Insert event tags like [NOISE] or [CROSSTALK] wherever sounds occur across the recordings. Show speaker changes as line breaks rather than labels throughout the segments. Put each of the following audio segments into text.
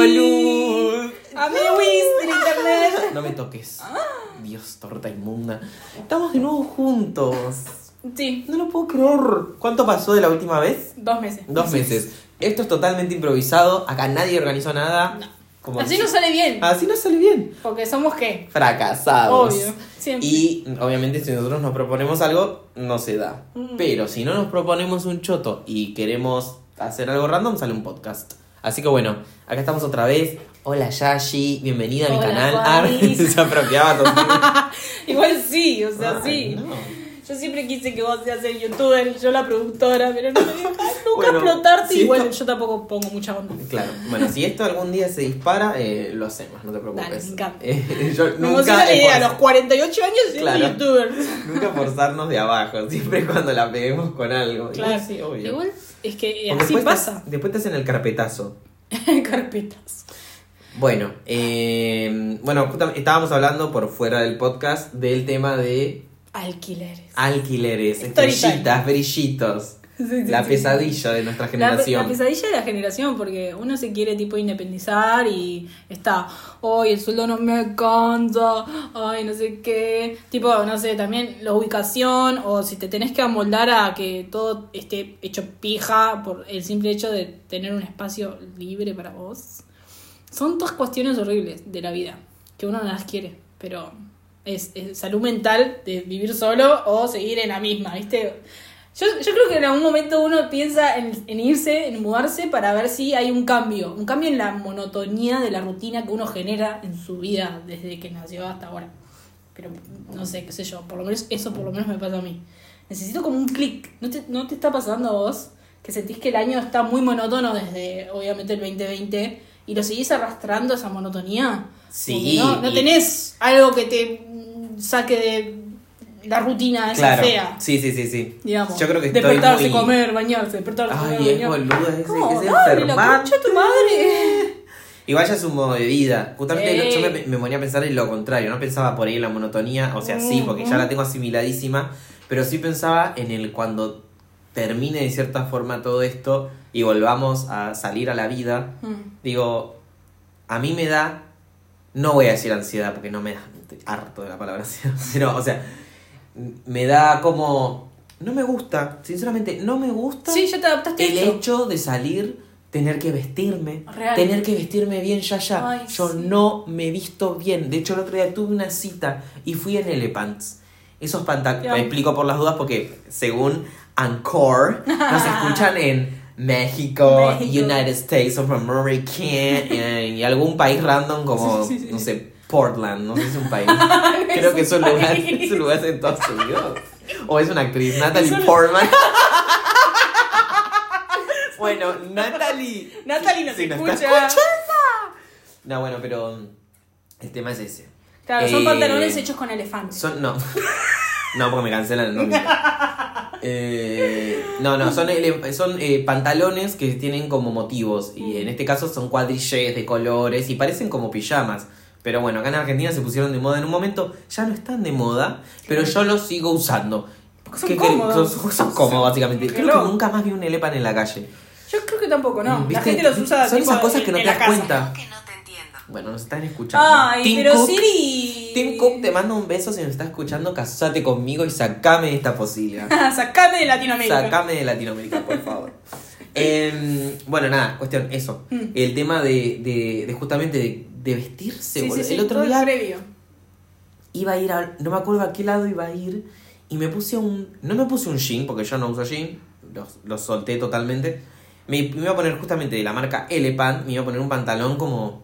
Salud.
Amiguis del internet.
No me toques. Dios, torta inmunda. Estamos de nuevo juntos.
Sí,
No lo puedo creer. ¿Cuánto pasó de la última vez?
dos meses.
Dos meses. Esto es totalmente improvisado. Acá nadie organizó nada. Como
Así no sale bien.
Así no sale bien.
Porque somos qué?
Fracasados.
Obvio. Siempre.
Y obviamente si nosotros nos proponemos algo, no se da.
Mm.
Pero si no nos proponemos un choto y queremos hacer algo random, sale un podcast. Así que bueno, acá estamos otra vez. Hola Yashi, bienvenida a mi
Hola,
canal. Ah, [LAUGHS] se apropiaba. [LAUGHS]
Igual sí, o sea,
Ay,
sí.
no.
Yo siempre quise que vos seas el youtuber y yo la productora, pero no me dejas nunca
Bueno,
explotarte.
si
y bueno,
esto-
yo tampoco pongo mucha onda.
Claro, bueno, si esto algún día se dispara, eh, lo hacemos, no te preocupes.
Dale, me encanta.
Eh, [LAUGHS] yo
Me
nunca
emociona la idea, a los 48 años soy
Claro.
youtuber. [LAUGHS]
Nunca forzarnos de abajo, siempre cuando la peguemos con algo.
Claro,
Igual sí, obvio.
Igual es que así
después te-
pasa.
después te hacen el carpetazo. [LAUGHS]
Carpetas.
Bueno, eh, bueno, estábamos hablando por fuera del podcast del tema de
Alquileres.
alquileres, estrellitas, brillitos.
Sí, sí,
la
sí.
pesadilla de nuestra
La,
generación.
la pesadilla de la generación, porque uno se quiere tipo independizar y está, hoy el sueldo no me alcanza, ay, no sé qué. Tipo, no sé, también la ubicación, o si te tenés que amoldar a que todo esté hecho pija por el simple hecho de tener un espacio libre para vos. Son todas cuestiones horribles de la vida, que uno no las quiere, pero es, es salud mental de vivir solo o seguir en la misma, ¿viste? Yo, yo creo que en algún momento uno piensa en, en irse, en mudarse para ver si hay un cambio, un cambio en la monotonía de la rutina que uno genera en su vida desde que nació hasta ahora. Pero no sé, qué sé yo, por lo menos eso por lo menos me pasa a mí. Necesito como un clic. ¿No te, ¿No te está pasando a vos que sentís que el año está muy monótono desde obviamente el 2020 y lo seguís arrastrando esa monotonía?
Sí,
No, no tenés algo que te saque de la rutina esa
Claro,
fea.
sí, sí, sí, sí.
Digamos,
Yo creo que estoy
despertarse,
muy...
comer, bañarse, despertarse,
Ay,
comer,
es
bañarse.
boludo, ese,
¿Cómo?
ese
Dale, la tu madre. [LAUGHS]
Igual ya es un modo de vida. Justamente yo me, me ponía a pensar en lo contrario. No pensaba por ahí en la monotonía. O sea, sí, porque ya la tengo asimiladísima. Pero sí pensaba en el cuando termine de cierta forma todo esto y volvamos a salir a la vida.
Mm.
Digo, a mí me da. No voy a decir ansiedad porque no me da. Estoy harto de la palabra. [LAUGHS] Pero, o sea, me da como. No me gusta, sinceramente, no me gusta
Sí, ya te adaptaste a
el
esto.
hecho de salir, tener que vestirme,
Real.
tener que vestirme bien ya ya.
Ay,
Yo
sí.
no me visto bien. De hecho, el otro día tuve una cita y fui en Elepants. Esos pantalones, me explico por las dudas porque según Anchor nos [LAUGHS] escuchan en México,
México.
United States of America eh, y algún país random como, [LAUGHS]
Sí, sí, sí.
no sé, Portland, no sé si es un país. [LAUGHS] Creo que es un lugar, [LAUGHS] es un lugar en Estados Unidos. O es una actriz, Natalie Portman. [LAUGHS] Bueno, Natalie.
Natalie nos
nos
escucha.
está. No, bueno, pero el tema es ese.
Claro, son
Eh,
pantalones hechos con elefantes.
Son, no. No, porque me cancelan el nombre. Eh, no, no, son, son eh, pantalones que tienen como motivos. Y en este caso son cuadrillés de colores y parecen como pijamas. Pero bueno, acá en Argentina se pusieron de moda en un momento. Ya no están de moda, pero yo los sigo usando.
Porque son
¿Qué
cómodos.
Son, son cómodos, básicamente. Creo que nunca más vi un elepan en la calle.
Yo creo que tampoco, no. La
¿Viste?
gente los usa
Son
tipo,
esas cosas que no te
la
das
casa.
cuenta.
que no te entiendo.
Bueno, nos están escuchando.
Ay,
Tim
pero
Cook,
Siri.
Tim Cook, te mando un beso si nos está escuchando. Casate conmigo y sacame de esta posibilidad. [LAUGHS]
Sacame de Latinoamérica.
Sacame de Latinoamérica, por favor. [LAUGHS] Em, bueno, nada, cuestión, eso.
Mm.
El tema de, de, de justamente de, de vestirse.
Sí,
boludo.
sí,
el otro día
previo.
iba a ir a. No me acuerdo a qué lado iba a ir. Y me puse un. No me puse un jean, porque yo no uso jean. Los, los solté totalmente. Me, me iba a poner justamente de la marca Elephant. Me iba a poner un pantalón como.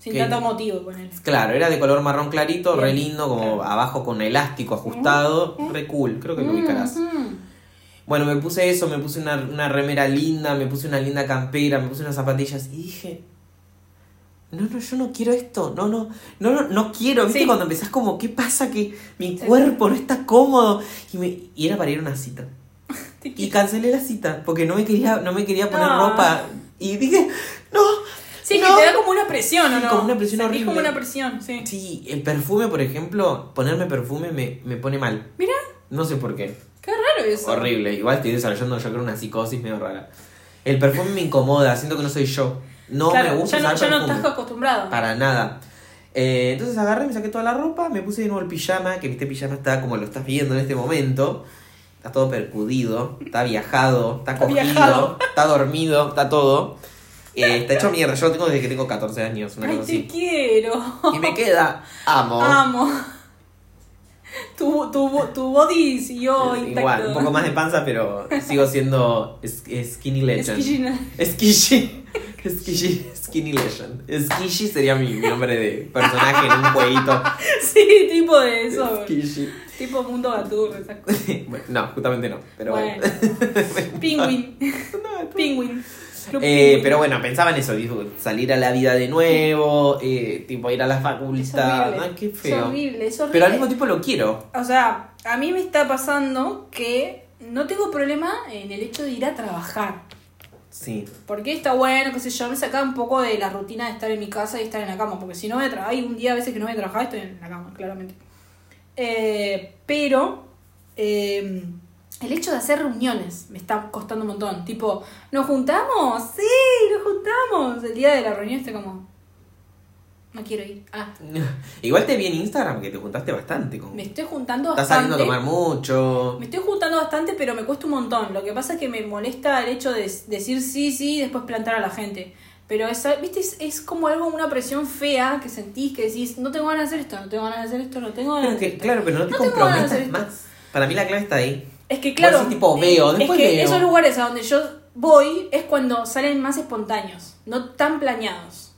Sin
que-
tanto motivo con él.
Claro, era de color marrón clarito, re lindo, como abajo con elástico ajustado. Re cool, creo que lo ubicarás.
Mm,
Bueno, me puse eso, me puse una, una remera linda, me puse una linda campera, me puse unas zapatillas y dije, no, no, yo no quiero esto, no, no, no, no, no quiero, ¿viste?
Sí.
Cuando empezás como, ¿qué pasa? Que mi cuerpo no está cómodo. Y, me, y era para ir a una cita. [LAUGHS] Y cancelé la cita, porque no me quería, no me quería poner
No.
ropa. Y dije, no.
Sí,
no.
que te da como una presión, ¿o
Sí,
no?
como una presión horrible.
como una presión, sí.
Sí, el perfume, por ejemplo, ponerme perfume me, me pone mal.
Mira,
No sé por qué.
Qué raro eso.
Horrible. Igual estoy desarrollando yo creo una psicosis medio rara. El perfume me incomoda, siento que no soy yo. No
Claro,
me gusta
ya no,
usar
ya no
perfume.
estás acostumbrado.
Para nada. Eh, entonces agarré, me saqué toda la ropa, me puse de nuevo el pijama, que este pijama está como lo estás viendo en este momento. Está todo percudido, está viajado, está
Está
cogido,
viajado.
está dormido, está todo. Eh, está hecho mierda. Yo lo tengo desde que tengo 14 años, una
Ay,
cosa
te
así.
quiero.
Y me queda, [LAUGHS] amo.
Amo. [LAUGHS] Tu, tu, tu body siguió intacto.
Igual, un poco más de panza, pero sigo siendo Skinny Legend. Skishy. Skishy. Skinny Legend. Skishy [LAUGHS] sería mi, mi nombre de personaje en un jueguito. [LAUGHS]
Sí, tipo de eso.
Skishy.
Tipo mundo gaturro, esas cosas.
Bueno, no, justamente no. Pero bueno.
Bueno. Penguin. Penguin.
Eh, pero bueno, pensaba en eso, dijo, salir a la vida de nuevo, eh, tipo ir a la
Es
facultad.
horrible.
Ay, qué
Es
feo.
horrible, es horrible.
Pero al mismo tiempo lo quiero.
O sea, a mí me está pasando que no tengo problema en el hecho de ir a trabajar.
Sí.
Porque está bueno, qué sé yo, me sacaba un poco de la rutina de estar en mi casa y estar en la cama. Porque si no voy a trabajar, hay un día a veces que no voy a trabajar, estoy en la cama, claramente. Eh, pero eh, el hecho de hacer reuniones me está costando un montón. Tipo, ¿nos juntamos? Sí, nos juntamos. El día de la reunión está como, no quiero ir. Ah, [LAUGHS]
Igual te vi en Instagram que te juntaste bastante con.
me estoy juntando
Estás
bastante.
saliendo a tomar mucho.
Me estoy juntando bastante, pero me cuesta un montón. Lo que pasa es que me molesta el hecho de decir sí, sí y después plantar a la gente. Pero esa, viste, es, es como algo, una presión fea que sentís que decís, no tengo ganas de hacer esto, no tengo ganas de hacer esto, no tengo ganas de hacer esto.
claro, pero no te
No
comprometas más. Para mí la clave está ahí.
Es que claro,
tipo, veo,
es
después
que
veo.
esos lugares a donde yo voy es cuando salen más espontáneos, no tan planeados.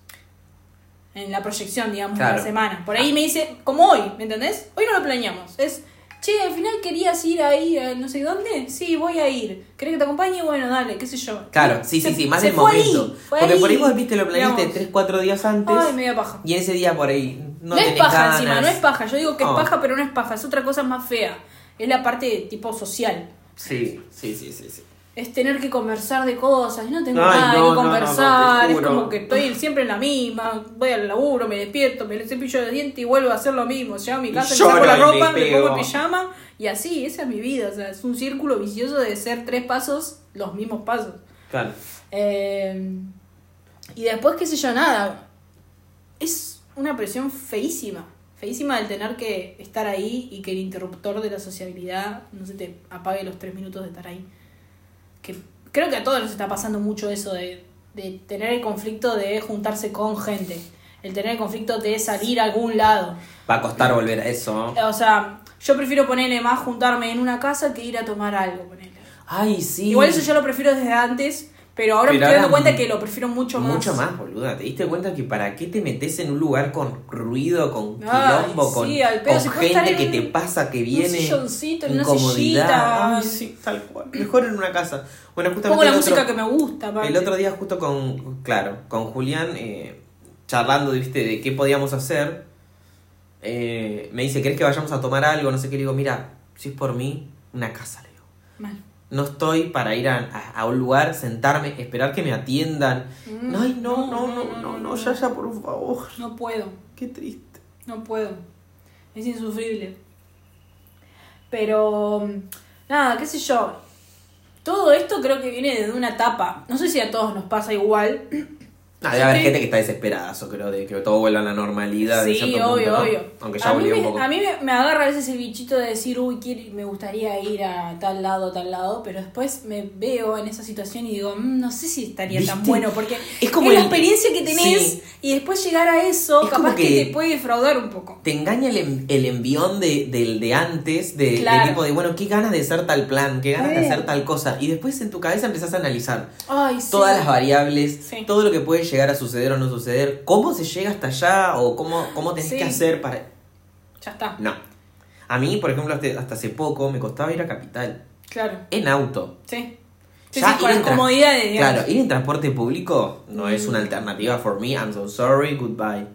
En la proyección, digamos, de la semana. Por ahí me dice, como hoy, ¿me entendés? Hoy no lo planeamos. Es, che, al final querías ir ahí a no sé dónde. Sí, voy a ir. ¿Querés que te acompañe? Bueno, dale, qué sé yo.
Claro, sí, sí,
Se-
sí, más el
ahí,
momento. Porque
ahí.
por ahí vos viste lo planeaste
Digamos,
3, 4 días antes.
Ay, media paja.
Y ese día por ahí no,
No, es paja
ganas.
encima, no es paja. Yo digo que
Oh.
es paja, pero no es paja. Es otra cosa más fea. Es la parte tipo social.
Sí, sí, sí, sí. sí.
Es tener que conversar de cosas. No tengo
Ay,
nada
no,
que
no,
conversar.
no,
es como que estoy siempre en la misma. Voy al laburo, me despierto, me cepillo de dientes y vuelvo a hacer lo mismo. Llego a mi casa, me saco la ropa,
me
me, pongo el pijama. Y así, esa es mi vida. O sea, es un círculo vicioso de ser tres pasos, los mismos pasos.
Claro.
Eh, y después, qué sé yo, nada. Es una presión feísima. Feísima el tener que estar ahí y que el interruptor de la sociabilidad no se te apague los tres minutos de estar ahí. Que creo que a todos nos está pasando mucho eso de, de tener el conflicto de juntarse con gente. El tener el conflicto de salir a algún lado.
Va a costar volver a eso.
O sea, yo prefiero ponerle más juntarme en una casa que ir a tomar algo, ponele.
Ay, sí.
Igual eso yo lo prefiero desde antes, pero ahora
Pero
me estoy dando cuenta
mu-
que lo prefiero mucho más.
Mucho más, boluda. ¿Te diste cuenta que para qué te metes en un lugar con ruido, con
Ay,
quilombo, con,
sí, al pedo.
con
Si puede estar
gente que
en
te pasa, que
un
viene?
silloncito, en una
incomodidad.
sillita.
Ay, sí, tal cual. Mejor en una casa. Bueno, justamente
Pongo la
el
música
otro,
que me gusta, aparte.
el otro día justo con, claro, con Julián, eh, charlando, viste, de qué podíamos hacer, eh, me dice, ¿querés que vayamos a tomar algo? No sé qué, le digo, mira, si es por mí, una casa, le digo.
Mal.
No estoy para ir a, a- a un lugar, sentarme, esperar que me atiendan.
Mm,
Ay, no, no, no, no, no, ya, ya, por favor.
No puedo,
Qué triste.
no puedo. Es insufrible. Pero, nada, qué sé yo. Todo esto creo que viene desde una etapa. No sé si a todos nos pasa igual. [CLEARS THROAT]
Ah, debe haber
Sí.
gente que está desesperada, yo creo, de que todo vuelva a la normalidad.
Sí, obvio,
punto, ¿no?
obvio.
Aunque ya
a mí,
volvió un
me,
poco.
a mí me, me agarra a veces el bichito de decir, uy, quiero- me gustaría ir a tal lado, tal lado, pero después me veo en esa situación y digo, "Mm, no sé si estaría tan bueno, porque
Es
es,
como
la experiencia que tenés
Sí.
y después llegar a eso,
Es
capaz que...
que-
te puede defraudar un poco.
Te engaña el, el envión de, del de antes, de, de
Claro.
tipo de, bueno, qué ganas de hacer tal plan, qué ganas de hacer tal cosa. Y después en tu cabeza empezás a analizar
Ay,
todas las variables, todo lo que puede llegar a suceder o no suceder, cómo se llega hasta allá o cómo, cómo tenés
Sí.
que hacer para...
Ya está,
No. A mí, por ejemplo, hasta, hace poco me costaba ir a Capital,
claro.
en auto.
Sí. Sí,
Ya
sí, con las comodidades, digamos.
Claro, ir en transporte público no es
Mm.
una alternativa for me, I'm so sorry, goodbye.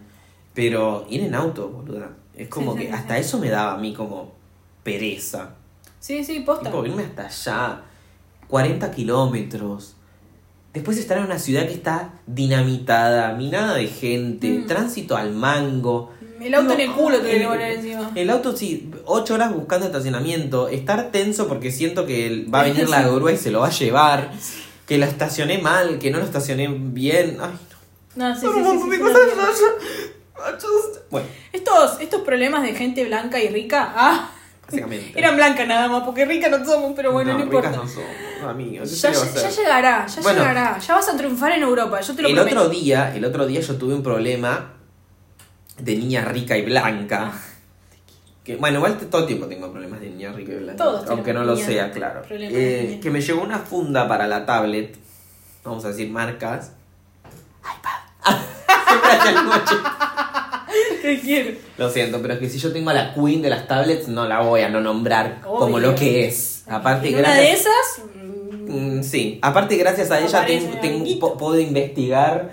Pero ir en auto, boluda, es como
Sí,
que
sí,
hasta eso me daba a mí como pereza.
Sí, sí, posta.
Tipo, irme hasta allá, 40 kilómetros. Después estar en una ciudad que está dinamitada, minada de gente,
Mm.
tránsito al mango.
El auto en el culo te
el-
poner encima.
El auto, sí, ocho horas buscando estacionamiento, estar tenso porque siento que va a venir la [LAUGHS] grúa y se lo va a llevar, que lo estacioné mal, que no lo estacioné bien. Ay, no.
No, sí, sí, sí,
Bueno,
Estos, estos problemas de gente blanca y rica, ah, [LAUGHS] eran blancas nada más, porque ricas no somos, pero bueno, no, importa.
ricas no somos, ¿qué
Ya, llegará, ya
Bueno.
llegará. Ya vas a triunfar en Europa, yo te lo
El
prometo.
otro día, el otro día yo tuve un problema de niña rica y blanca. Que, bueno, igual te- todo el tiempo tengo problemas de niña rica y blanca.
Todos
aunque no lo
niña-
sea, claro. Eh, que me llegó una funda para la tablet. Vamos a decir marcas. iPad. [LAUGHS]
¿Qué quiero?
Lo siento, pero es que si yo tengo a la queen de las tablets, no la voy a no nombrar como lo que es. Aparte,
En una de esas, mm,
sí, aparte gracias a ella
Aparece
tengo- tengo-
alguito.
po- puedo investigar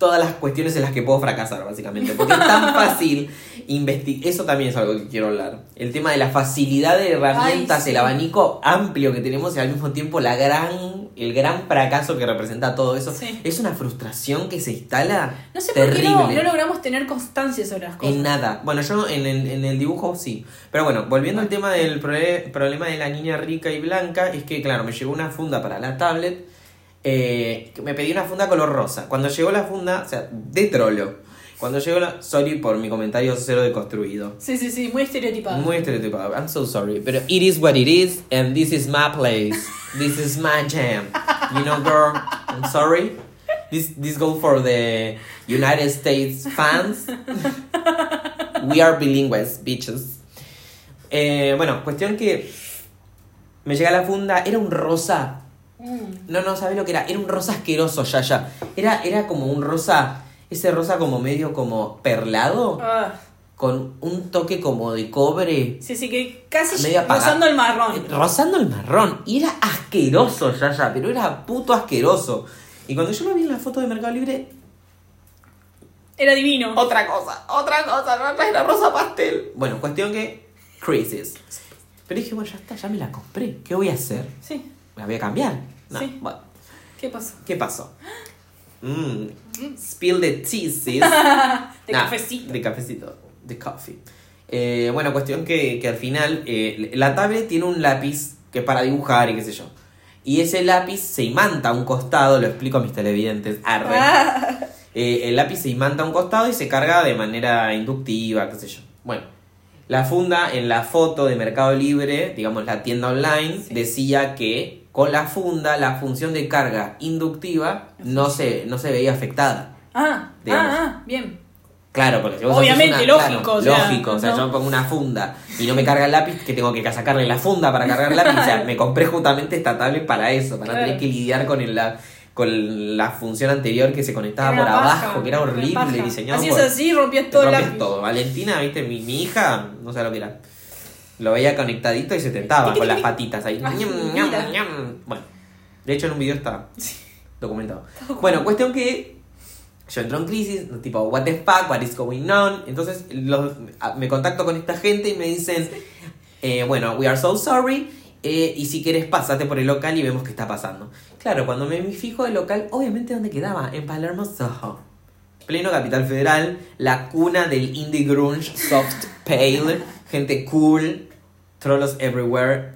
todas las cuestiones en las que puedo fracasar, básicamente. Porque es tan [LAUGHS] fácil investigar. Eso también es algo que quiero hablar. El tema de la facilidad de herramientas,
Ay, sí.
el abanico amplio que tenemos y al mismo tiempo la gran, el gran fracaso que representa todo eso.
Sí.
Es una frustración que se instala
no sé por qué
terrible.
no, no logramos tener constancia sobre las cosas.
En nada. Bueno, yo en el, en el dibujo sí. Pero bueno, volviendo al tema del prole- problema de la niña rica y blanca, es que, claro, me llegó una funda para la tablet. Eh, me pedí una funda color rosa. Cuando llegó la funda, o sea, de trolo. Cuando llegó la. Sorry por mi comentario cero deconstruido.
Sí, sí, sí, muy estereotipado.
Muy estereotipado. I'm so sorry. Pero it is what it is, and this is my place. This is my jam. You know, girl, I'm sorry. This, this goes for the United States fans. We are bilingües, bitches. Eh, bueno, cuestión que me llega la funda, era un rosa.
Mm.
No, no, ¿sabes lo que era? Era un rosa asqueroso, ya, ya. Era, era como un rosa, ese rosa como medio como perlado
Ah,
con un toque como de cobre,
sí, sí, que casi
Medio
rozando el marrón.
rozando el marrón. Y era asqueroso, ya, ya, pero era puto asqueroso. Y cuando yo lo vi en la foto de Mercado Libre,
Era divino.
otra cosa, otra cosa, no era rosa pastel. Bueno, cuestión que, crisis. Pero dije, bueno, ya está, ya me la compré. ¿Qué voy a hacer?
Sí,
¿La voy a cambiar? No,
Sí.
bueno.
¿qué pasó?
¿Qué pasó? [GASPS] Mm, spill the tea, sis. [LAUGHS]
De
Nah,
cafecito.
De cafecito. De coffee. Eh, bueno, cuestión que, que al final eh, la tablet tiene un lápiz que es para dibujar y qué sé yo. Y ese lápiz se imanta a un costado, lo explico a mis televidentes. Arre.
Ah, [LAUGHS]
Eh, el lápiz se imanta a un costado y se carga de manera inductiva, qué sé yo. Bueno, la funda en la foto de Mercado Libre, digamos la tienda online,
Sí.
decía que con la funda la función de carga inductiva no se, no se veía afectada.
ah,
Digamos.
ah, ah, bien.
Claro, porque si vos
Obviamente,
una-
lógico,
claro,
o sea,
lógico, o sea,
¿no?
yo pongo una funda y no me carga el lápiz, que tengo que sacarle la funda para cargar el lápiz. O sea, me compré justamente esta tablet para eso, para no tener que lidiar con el, la, con la función anterior que se conectaba por abajo, que era horrible, diseñado
Hacías
por-
así, rompías todo el lápiz.
todo. Valentina, viste, mi, mi hija, no sé lo que era. Lo veía conectadito y se tentaba con las patitas ahí.
Ay,
Ñam,
mira.
ñam, ñam. Bueno, de hecho en un video está documentado. Bueno, cuestión que yo entro en crisis, tipo, what the fuck, what is going on. Entonces los- me contacto con esta gente y me dicen, eh, bueno, we are so sorry. eh, y si quieres, pásate por el local y vemos qué está pasando. Claro, cuando me fijo el local, obviamente, ¿dónde quedaba? En Palermo, Soho. Pleno Capital Federal, la cuna del indie grunge, soft pale, [LAUGHS] gente cool, trolls everywhere,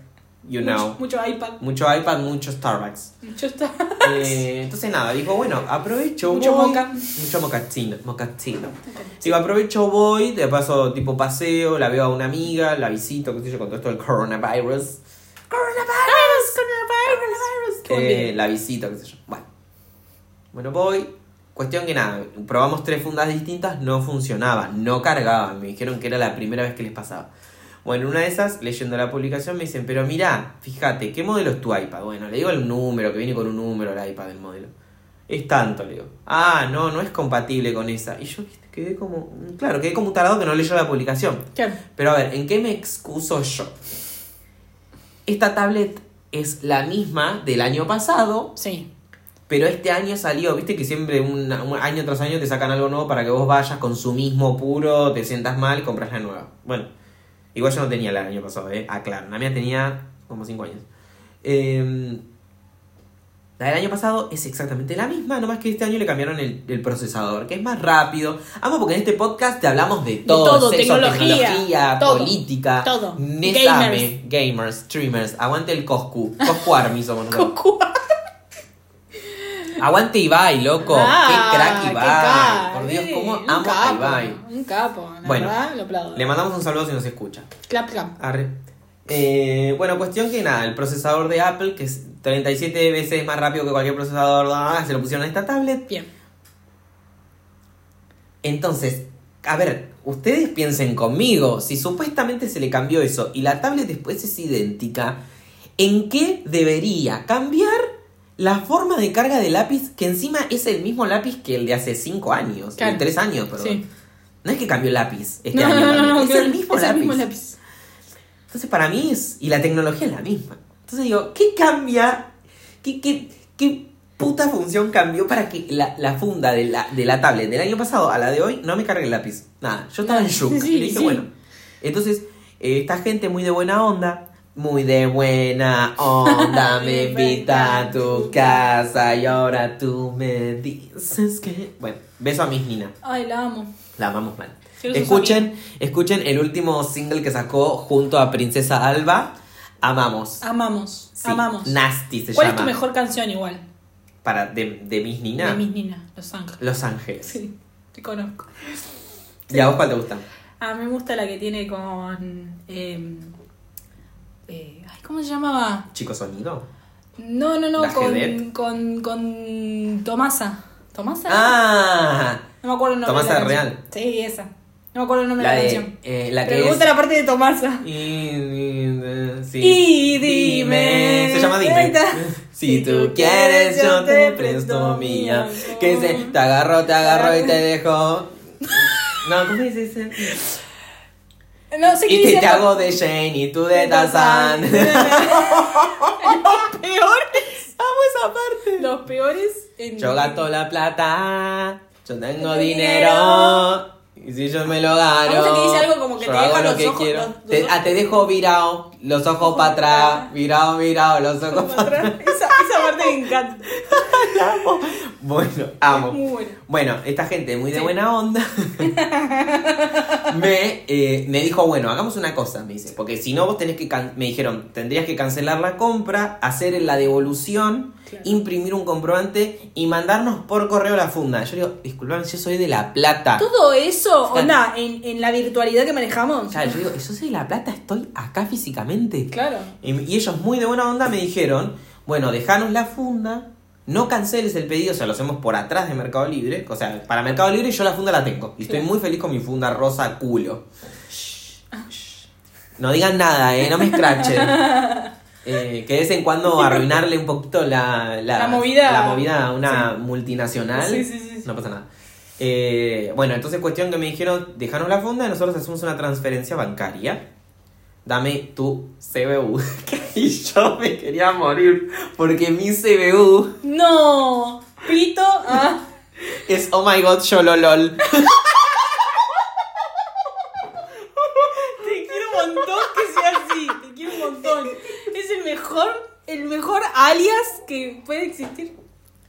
you know.
Mucho, iPad.
Mucho iPad, mucho Starbucks.
Mucho está.
Eh, entonces nada, dijo, bueno, aprovecho,
Mucho
voy-
moca.
Mucho mocatino, mocatino. Digo, aprovecho, voy, de paso tipo paseo, la veo a una amiga, la visito, qué sé yo, con todo esto del coronavirus. Coronavirus, coronavirus.
Buen
Eh, la visito, qué sé yo. Bueno. Bueno, voy. Cuestión que nada, probamos tres fundas distintas, no funcionaban, no cargaban, me dijeron que era la primera vez que les pasaba. Bueno, en una de esas, leyendo la publicación, me dicen, pero mira, fíjate, ¿qué modelo es tu iPad? Bueno, le digo el número, que viene con un número el iPad del modelo. Es tanto, le digo. Ah, no, no es compatible con esa. Y yo, viste, quedé como, claro, quedé como un tarado que no leyó la publicación.
Claro.
Pero a ver, ¿en qué me excuso yo? Esta tablet es la misma del año pasado,
Sí.
pero este año salió, viste que siempre un, un año tras año te sacan algo nuevo para que vos vayas con su mismo puro, te sientas mal y compras la nueva. Bueno, igual yo no tenía la del año pasado, eh, aclaro, la mía tenía como 5 años. Eh, la del año pasado es exactamente la misma, nomás que este año le cambiaron el, el procesador, que es más rápido. Amo porque en este podcast te hablamos de todo,
todo,
sexo,
tecnología,
tecnología,
todo,
política,
todo.
Nesame, gamers. streamers, aguante el Coscu, Coscu Army somos nosotros. Aguante Ibai, loco.
Ah,
qué crack
qué
Ibai.
ca-
Por Dios, cómo
un
amo a
capo,
Ibai.
Un capo, la
Bueno,
verdad, lo aplaudo.
Le mandamos un saludo si nos escucha.
Clap, clap.
Arre. Eh, bueno, cuestión que nada, el procesador de Apple, que es 37 veces más rápido que cualquier procesador, ah, se lo pusieron a esta tablet.
Bien.
Entonces, a ver, ustedes piensen conmigo, si supuestamente se le cambió eso y la tablet después es idéntica, ¿en qué debería cambiar la forma de carga del lápiz, que encima es el mismo lápiz que el de hace 5 años,
Claro.
de 3 años, perdón?
Sí.
No es que cambió el lápiz este
No,
año,
no, no,
es el mismo
es
lápiz.
el mismo lápiz.
Entonces para mí es, y la tecnología es la misma. Entonces digo, ¿qué cambia? ¿Qué, qué, qué puta función cambió para que la, la funda de la, de la tablet del año pasado a la de hoy no me cargue el lápiz? Nada, yo estaba en [LAUGHS] shock.
Sí,
y dije,
sí.
bueno. Entonces, eh, esta gente muy de buena onda, muy de buena onda, [LAUGHS] me invita a tu casa y ahora tú me dices que... Bueno, beso a Miss Nina.
Ay, la amo.
La amamos mal. Escuchen, escuchen el último single que sacó junto a Princesa Alba. Amamos.
Amamos.
Sí,
Amamos.
Nasty se
¿Cuál
llama.
es tu mejor canción igual?
Para, de, de Miss Nina.
De mis ninas, Los Ángeles.
Los Ángeles.
Sí, te conozco.
¿Y a vos cuál te gusta?
A mí me gusta la que tiene con. eh, eh, ay, ¿Cómo se llamaba?
Chico Sonido.
No, no, no,
¿La
con, con, con Tomasa. ¿Tomasa?
Ah,
No me acuerdo el nombre.
Tomasa
de la
Real.
canción. Sí, esa. No me acuerdo el nombre
la
de la canción.
eh, la
Pero
que
me
es.
gusta la parte de Tomasa.
Y, y- sí.
Y dime.
Se llama Dime.
Está. [LAUGHS]
Si tú quieres, yo te presto mía. Que se te agarro, te agarro y te dejo. [LAUGHS] No, ¿cómo dice ese?
No sé qué
Y te, te hago de Shane y tú de Tarzan.
Los [LAUGHS] peores.
Amo esa parte.
Los peores en.
Yo gasto la plata, yo Tengo dinero. Y si yo me lo gano,
Vamos a que dice algo como que te deja
lo
los
que
ojos-
quiero.
los- los
Te-
ojos-
ah, te dejo virado, los ojos para atrás, virado, virado, los ojos para atrás.
Esa, esa parte me encanta. [LAUGHS]
Amo. Bueno, amo.
Muy buena.
Bueno, esta gente muy de
Sí.
buena onda [LAUGHS] me, eh, me dijo, bueno, hagamos una cosa, me dice, porque si no vos tenés que, me dijeron, tendrías que cancelar la compra, hacer la devolución. Imprimir un comprobante y mandarnos por correo la funda. Yo digo, disculpame, yo soy de La Plata.
Todo eso,
Claro.
onda, en, en la virtualidad que manejamos.
Claro, yo digo, yo soy de La Plata, estoy acá físicamente.
Claro.
Y, ellos muy de buena onda me dijeron, bueno, dejanos la funda, no canceles el pedido, o sea, lo hacemos por atrás de Mercado Libre. O sea, para Mercado Libre yo la funda la tengo. Y estoy muy feliz con mi funda rosa culo. No digan nada, eh, no me escrachen. [LAUGHS] Eh, que de vez en cuando [LAUGHS] arruinarle un poquito la,
La movida.
la movida a una multinacional.
Sí, sí, sí, sí.
No pasa nada. Eh, bueno, entonces cuestión que me dijeron, dejanos la funda y nosotros hacemos una transferencia bancaria. Dame tu CBU. y [LAUGHS] yo me quería morir porque mi CBU
No. Pito. Ah. [LAUGHS]
es oh my god, lol
Te quiero un montón que sea así. Te quiero un montón. Es el mejor, el mejor alias que puede existir.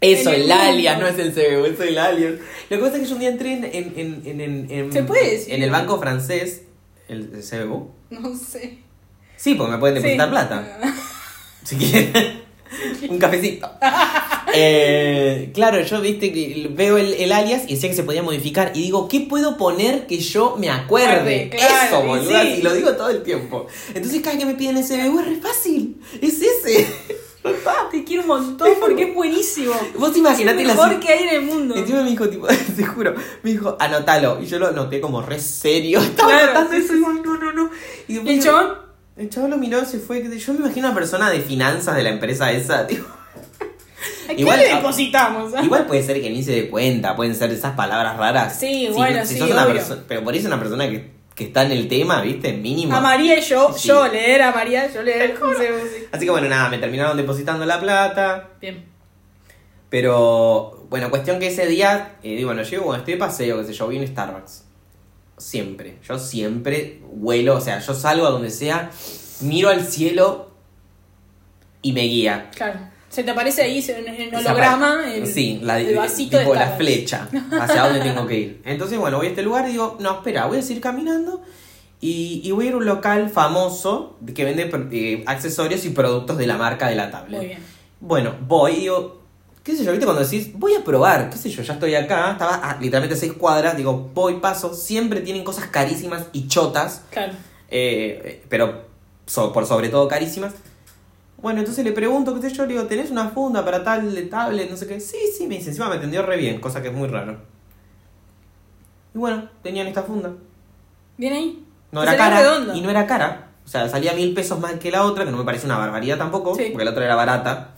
Eso,
el
el alias, no es el CBU, eso es el alias. Lo que pasa es que yo un día entré en, en, en, en, en-
¿Se puede decir?
en el banco francés, el, el CBU.
No sé.
Sí, porque me pueden depositar
Sí.
plata. [LAUGHS] Si quieren. Un cafecito. [LAUGHS] Eh, claro, yo viste que veo el, el alias y decía que se podía modificar. Y digo, ¿qué puedo poner que yo me acuerde?
Claro,
Eso, boludo.
sí.
Y lo digo todo el tiempo. Entonces, cada vez que me piden ese CBU es re fácil. Es ese.
Te quiero un montón porque es buenísimo.
Vos
Es
imaginate
el
la
mejor que hay en el mundo.
Encima me dijo, tipo, [LAUGHS] te juro, me dijo, anótalo. Y yo lo anoté como re serio. [LAUGHS] Estaba
Claro,
eso y no, no, no. Y
¿Y
después
el chabón?
El chavo lo miró, se fue. Yo me imagino una persona de finanzas de la empresa esa. [LAUGHS]
¿A quién
Igual-
le depositamos? ah?
Igual puede ser que ni se dé cuenta, pueden ser esas palabras raras.
Sí,
Si-
bueno,
si
sí,
sos una
obvio.
perso- pero por eso una persona que, que está en el tema, ¿viste? Mínimo.
A María y yo,
Sí.
yo leer a María, yo leer.
Así que bueno, nada, me terminaron depositando la plata.
Bien.
Pero, bueno, cuestión que ese día, eh, digo, bueno, llego, bueno, estoy de paseo, qué sé yo, vi un Starbucks. Siempre, yo siempre huelo, o sea, yo salgo a donde sea, miro al cielo y me guía.
Claro. Se te aparece ahí en,
Esa
holograma el,
sí, la,
el vasito
tipo
de
la flecha [LAUGHS] hacia dónde tengo que ir. Entonces, bueno, voy a este lugar y digo, no, espera, voy a seguir caminando y, y voy a ir a un local famoso que vende eh, accesorios y productos de la marca de la tablet.
Muy bien.
Bueno, voy y digo, qué sé yo, viste cuando decís, voy a probar, qué sé yo, ya estoy acá, estaba a literalmente seis cuadras, digo, voy, paso, siempre tienen cosas carísimas y chotas,
Claro.
eh, pero so- por sobre todo carísimas. Bueno, entonces le pregunto, qué sé yo, le digo, ¿tenés una funda para tal tablet? No sé qué. Sí, sí, me dice, encima me atendió re bien, cosa que es muy raro. Y bueno, tenían esta funda.
¿Bien ahí?
No era cara. Y no era cara. O sea, salía mil pesos más que la otra, que no me parece una barbaridad tampoco,
Sí.
porque la otra era barata.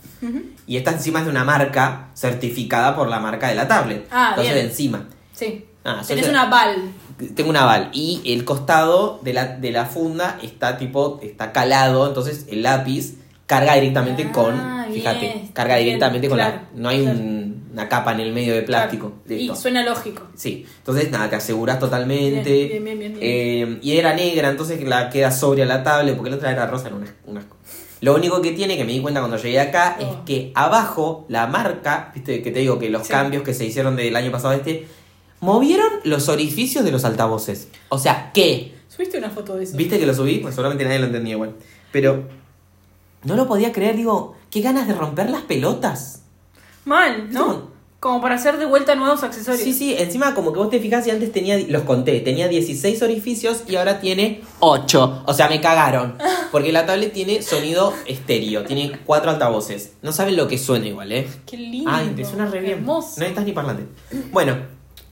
Y esta encima es de una marca certificada por la marca de la tablet.
Ah,
Entonces
bien.
de encima.
Sí.
Ah,
Tenés
yo-
una bal.
Tengo un aval. Y el costado de la, de la funda está tipo, está calado, entonces el lápiz carga directamente
Ah,
con,
bien,
fíjate, carga
bien,
directamente con la. No hay
claro.
un- una capa en el medio de plástico.
Claro. Y suena lógico.
Sí, entonces nada, te aseguras totalmente.
Bien, bien, bien, bien,
Eh, y era negra, entonces la queda sobria la tablet, porque la otra era rosa, era una, una- Lo único que tiene, que me di cuenta cuando llegué acá,
Oh.
es que abajo la marca, viste que te digo que los
Sí.
cambios que se hicieron del año pasado a este, movieron los orificios de los altavoces. O sea, ¿qué?
¿Subiste una foto de eso?
¿Viste que lo subí? Pues seguramente nadie lo entendía igual. Pero no lo podía creer, digo, qué ganas de romper las pelotas.
Mal, ¿no? Como para hacer de vuelta nuevos accesorios.
Sí, sí, encima como que vos te fijas y antes tenía, los conté, tenía 16 orificios y ahora tiene 8. O sea, me cagaron. [LAUGHS] Porque la tablet tiene sonido estéreo, tiene cuatro altavoces. No saben lo que suena igual, ¿eh?
Qué lindo.
Ay, te suena re bien.
Hermoso.
No necesitas ni parlante. Bueno,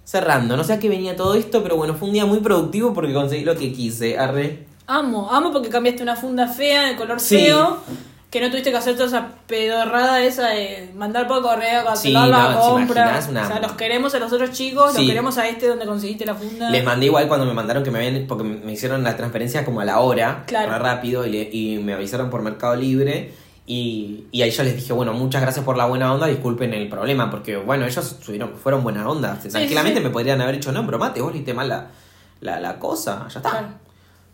cerrando, no sé a qué venía todo esto, pero bueno, fue un día muy productivo porque conseguí lo que quise. Arre.
Amo, amo porque cambiaste una funda fea de color
Sí.
feo. Que no tuviste que hacer toda esa pedorrada esa de mandar por correo, cancelar
Sí,
la
no, ¿te
compra.
una-
O sea, los queremos a los otros chicos,
Sí.
los queremos a este donde conseguiste la funda.
Les mandé igual cuando me mandaron que me habían. Porque me hicieron la transferencia como a la hora.
Claro.
rápido. Y, le- y me avisaron por Mercado Libre. Y, y ahí yo les dije, bueno, muchas gracias por la buena onda. Disculpen el problema. Porque, bueno, ellos tuvieron, fueron buena onda. Tranquilamente
sí.
me podrían haber dicho, no, bromate, vos leíste mal la, la, la cosa. Ya está.
Claro.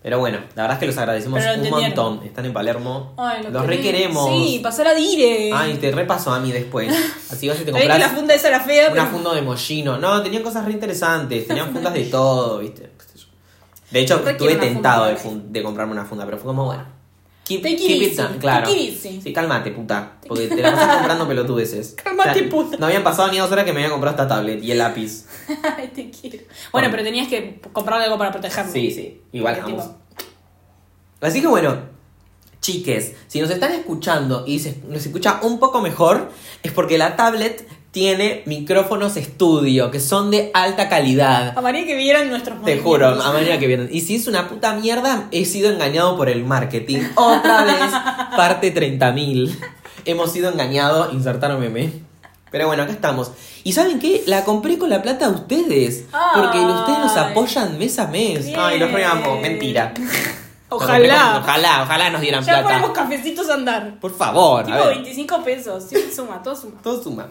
Pero bueno, la verdad es que los agradecemos un montón. Están en Palermo.
Ay, lo
los
queremos.
requeremos.
Sí, pasar a dire.
Ay, te repaso a mí después. Así vas y te
que la
compras
funda esa era fea,
una
pero...
funda de mollino. No, tenían cosas re interesantes. Tenían [LAUGHS] fundas de todo, ¿viste? De hecho, estuve tentado de, de comprarme una funda, pero fue como, bueno. Keep,
it
keep it down, claro. Sí, cálmate, puta. Porque te la pasas comprando [LAUGHS] pelotudeces.
Cálmate, puta.
No habían pasado ni dos horas que me había comprado esta tablet y el lápiz. [LAUGHS]
Ay, te quiero. Bueno, pero tenías que comprar algo para protegerlo.
Sí, sí. Igual,
Porque,
vamos.
tipo,
Así que bueno, chiques, si nos están escuchando y se, nos escucha un poco mejor, es porque la tablet tiene micrófonos estudio que son de alta calidad.
A María que vieran nuestros
Te
movimientos.
juro, a manera que vienen. Y si es una puta mierda, he sido engañado por el marketing. [LAUGHS] Otra vez, parte 30.000. Hemos sido engañados, insertaron meme. Pero bueno, acá estamos. ¿Y saben qué? La compré con la plata de ustedes. Porque
Ay.
ustedes nos apoyan mes a mes.
Bien.
Ay, los reamo. Mentira. [LAUGHS]
Ojalá.
Ojalá, ojalá nos dieran
Ya ponemos
plata.
cafecitos a andar.
Por favor.
Tipo
a ver.
25 pesos. Sí, suma, todo suma.
Todo suma.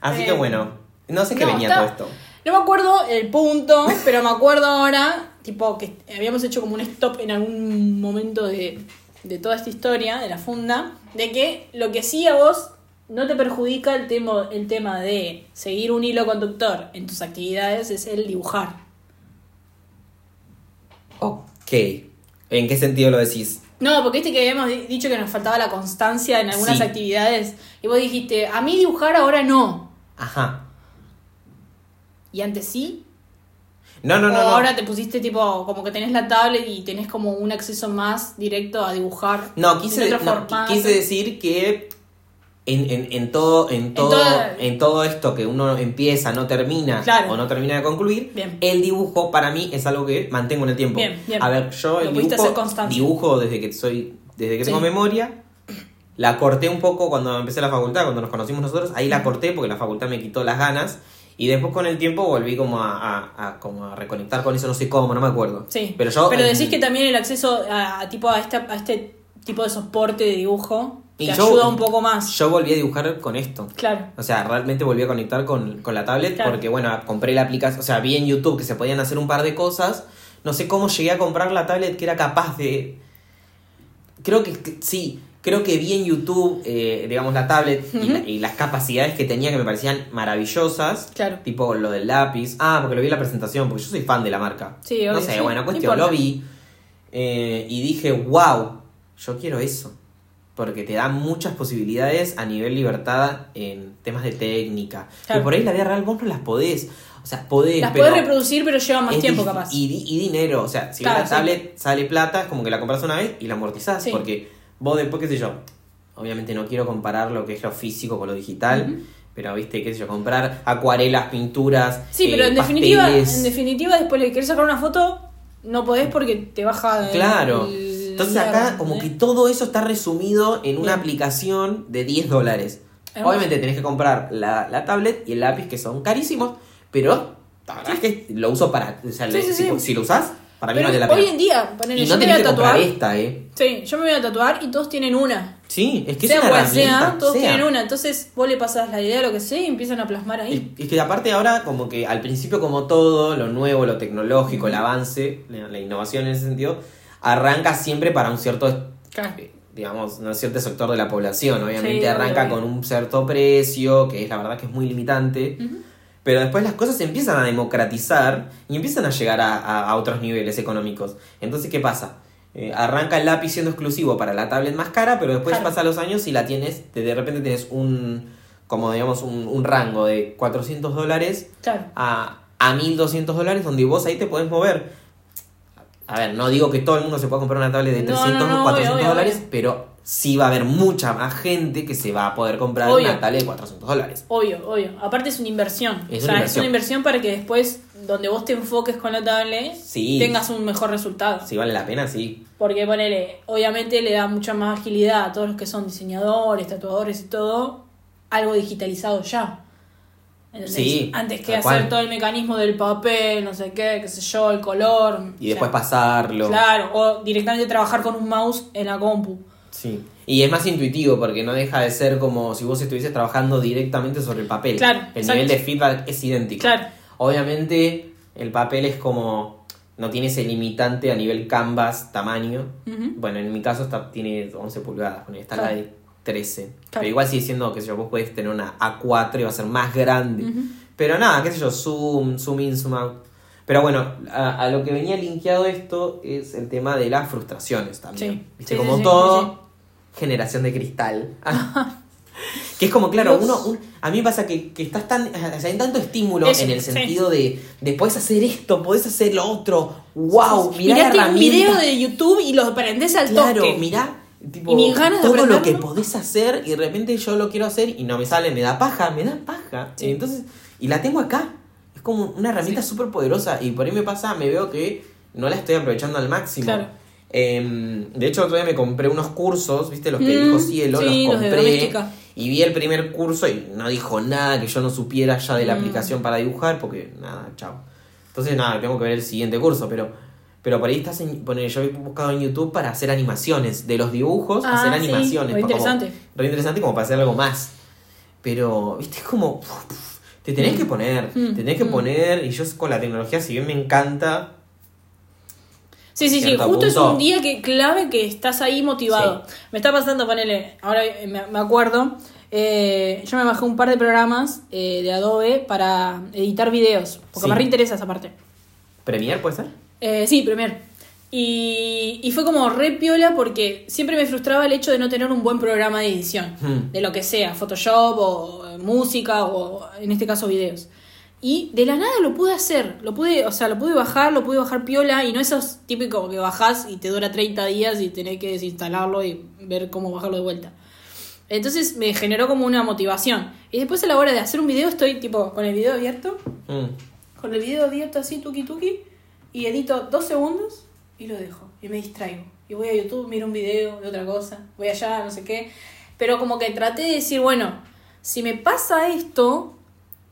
Así
Eh,
que bueno, no sé qué
no,
venía
está-
todo esto.
No me acuerdo el punto, pero me acuerdo ahora, tipo, que habíamos hecho como un stop en algún momento de, de toda esta historia, de la funda, de que lo que sí a vos no te perjudica el tema, el tema de seguir un hilo conductor en tus actividades es el dibujar.
Ok. ¿En qué sentido lo decís?
No, porque viste que habíamos di- dicho que nos faltaba la constancia en algunas
Sí.
actividades y vos dijiste, a mí dibujar ahora no.
Ajá.
Y antes sí.
No, no, no.
o
no.
ahora te pusiste tipo, como que tenés la tablet y tenés como un acceso más directo a dibujar.
No, quise,
otro
no, quise decir que en, en, en todo, en, todo, en todo esto que uno empieza, no termina
Claro.
o no termina de concluir,
Bien.
el dibujo para mí es algo que mantengo en el tiempo.
Bien, bien.
A ver, yo el dibujo, desde que soy, desde que tengo memoria. La corté un poco cuando empecé la facultad, cuando nos conocimos nosotros, ahí la corté porque la facultad me quitó las ganas. Y después con el tiempo volví como a, a- a- como a reconectar con eso, no sé cómo, no me acuerdo.
Sí.
Pero yo.
Pero
en-
decís que también el acceso a, a tipo a este tipo de soporte de dibujo te
Y yo-
ayuda un poco más.
Yo volví a dibujar con esto.
Claro.
O sea, realmente volví a conectar con, con la tablet
Claro.
porque, bueno, compré la aplicación, o sea, vi en YouTube que se podían hacer un par de cosas. No sé cómo llegué a comprar la tablet que era capaz de... Creo que, que- sí, creo que vi en YouTube, eh, digamos, la tablet y, la- y las capacidades que tenía que me parecían maravillosas.
Claro.
Tipo lo del lápiz. Ah, porque lo vi en la presentación, porque yo soy fan de la marca.
Sí,
No
obvio,
sé,
sí,
bueno,
no
cuestión,
importa.
lo vi. eh, y dije, wow, yo quiero eso. Porque te da muchas posibilidades a nivel libertad en temas de técnica.
Claro.
Que por ahí la vida real vos no las podés. O sea, podés,
Las
pero
podés reproducir, pero lleva más tiempo capaz.
Y, di- y dinero. O sea, si
Claro,
la
sí.
tablet sale plata, es como que la compras una vez y la amortizás.
Sí.
Porque vos después, qué sé yo, obviamente no quiero comparar lo que es lo físico con lo digital. Pero, viste, qué sé yo, comprar acuarelas, pinturas.
Sí,
eh,
pero en definitiva,
pasteles.
en definitiva, después le querés sacar una foto, no podés porque te baja. el-
Claro.
el-
Entonces acá como que todo eso está resumido en una
Bien.
aplicación de 10 dólares.
Es
Obviamente tenés que comprar la, la tablet y el lápiz que son carísimos, pero la verdad es que lo uso para... O sea,
Sí,
le-
sí,
si,
sí.
si lo usás, para mí
Pero
vale la pena.
hoy en día, ponele,
y
yo
no
me
tenés
voy a tatuar.
esta, ¿eh?
Sí, yo me voy a tatuar y todos tienen una.
Sí, es que
sea
es una
cual sea, todos
sea.
tienen una. Entonces vos le pasas la idea de lo que sea y empiezan a plasmar ahí.
Es, es que aparte ahora como que al principio como todo, lo nuevo, lo tecnológico, el avance, la, la innovación en ese sentido, arranca siempre para un cierto
Claro.
digamos, un cierto sector de la población. Obviamente
Sí,
arranca
obvio,
con un cierto precio, que es la verdad que es muy limitante. Pero después las cosas se empiezan a democratizar y empiezan a llegar a, a- a otros niveles económicos. Entonces, ¿qué pasa? Eh, arranca el lápiz siendo exclusivo para la tablet más cara, pero después
Claro.
pasan los años y la tienes, de de repente tienes un, como digamos, un, un rango de 400 dólares
Claro.
a, a 1200 dólares donde vos ahí te podés mover. A ver, no digo que todo el mundo se pueda comprar una tablet de
No,
300
no, no,
o 400
obvio, obvio,
dólares,
obvio.
pero sí va a haber mucha más gente que se va a poder comprar
Obvio.
una tablet de 400 dólares.
Obvio, obvio. Aparte es una inversión.
Es
o sea,
una
es una inversión para que después, donde vos te enfoques con la tablet,
Sí.
tengas un mejor resultado.
Si vale la pena, sí.
Porque ponele, obviamente le da mucha más agilidad a todos los que son diseñadores, tatuadores y todo, algo digitalizado ya. ¿Entendés?
Sí,
Antes que hacer
cual.
todo el mecanismo del papel, no sé qué, qué sé yo, el color.
Y después
sea,
pasarlo.
Claro, o directamente trabajar con un mouse en la compu.
Sí. Y es más intuitivo porque no deja de ser como si vos estuvieses trabajando directamente sobre el papel.
Claro,
El
exacto.
nivel de feedback es idéntico.
Claro.
Obviamente, el papel es como. No tiene ese limitante a nivel canvas, tamaño. Bueno, en mi caso está, tiene 11 pulgadas, está la
Claro.
de 13.
Claro.
Pero igual sigue siendo, qué sé yo, vos podés tener una A4 y va a ser más grande. Pero nada, qué sé yo, zoom, zoom in, zoom out. Pero bueno, a, a lo que venía linkeado esto es el tema de las frustraciones también.
Sí,
¿Viste?
sí,
como
sí,
todo, generación de cristal. [LAUGHS] que es como, claro,
Dios.
uno, un- a mí me pasa que, que estás tan, o sea, hay tanto estímulo en el sentido de, de podés hacer esto, podés hacer lo otro, wow, mirá la
un video de YouTube y lo prendés al
Claro,
toque.
mirá tipo,
Y mis ganas de
todo lo que podés hacer y de repente yo lo quiero hacer y no me sale, me da paja, me da paja.
Sí.
Entonces, y la tengo acá. Es como una herramienta súper poderosa y por ahí me pasa, me veo que no la estoy aprovechando al máximo.
Claro.
Em, de hecho, otro día me compré unos cursos, ¿viste? Los que
Mm,
dijo Cielo,
sí,
los compré. y vi el primer curso y no dijo nada que yo no supiera ya de la
Mm.
aplicación para dibujar, porque nada, chao. Entonces, nada, tengo que ver el siguiente curso, pero. Pero por ahí estás en. Poner, yo he buscado en YouTube para hacer animaciones. De los dibujos,
Ah,
hacer
sí,
animaciones.
re
pa- como-
interesante.
re interesante como para hacer algo más. Pero, viste, es como. Te tenés que poner.
Mm,
Te tenés que
mm.
poner. Y yo con la tecnología, si bien me encanta.
Sí, sí, sí, justo es
punto.
un día que clave que estás ahí motivado. Me está pasando, ponele, ahora me, me acuerdo, eh, yo me bajé un par de programas eh, de Adobe para editar videos, porque
Sí.
me reinteresa esa parte.
¿Premiere puede ser?
Eh, sí, Premiere. Y, y fue como re piola porque siempre me frustraba el hecho de no tener un buen programa de edición,
Hmm.
de lo que sea, Photoshop o eh, música o en este caso videos. Y de la nada lo pude hacer, lo pude, o sea, lo pude bajar, lo pude bajar piola y no esos típicos que bajás y te dura 30 días y tenés que desinstalarlo y ver cómo bajarlo de vuelta. Entonces me generó como una motivación. Y después a la hora de hacer un video estoy tipo con el video abierto,
Mm.
con el video abierto así, tuki tuki, y edito dos segundos y lo dejo. Y me distraigo. Y voy a YouTube, miro un video de otra cosa, voy allá, no sé qué. Pero como que traté de decir, bueno, si me pasa esto,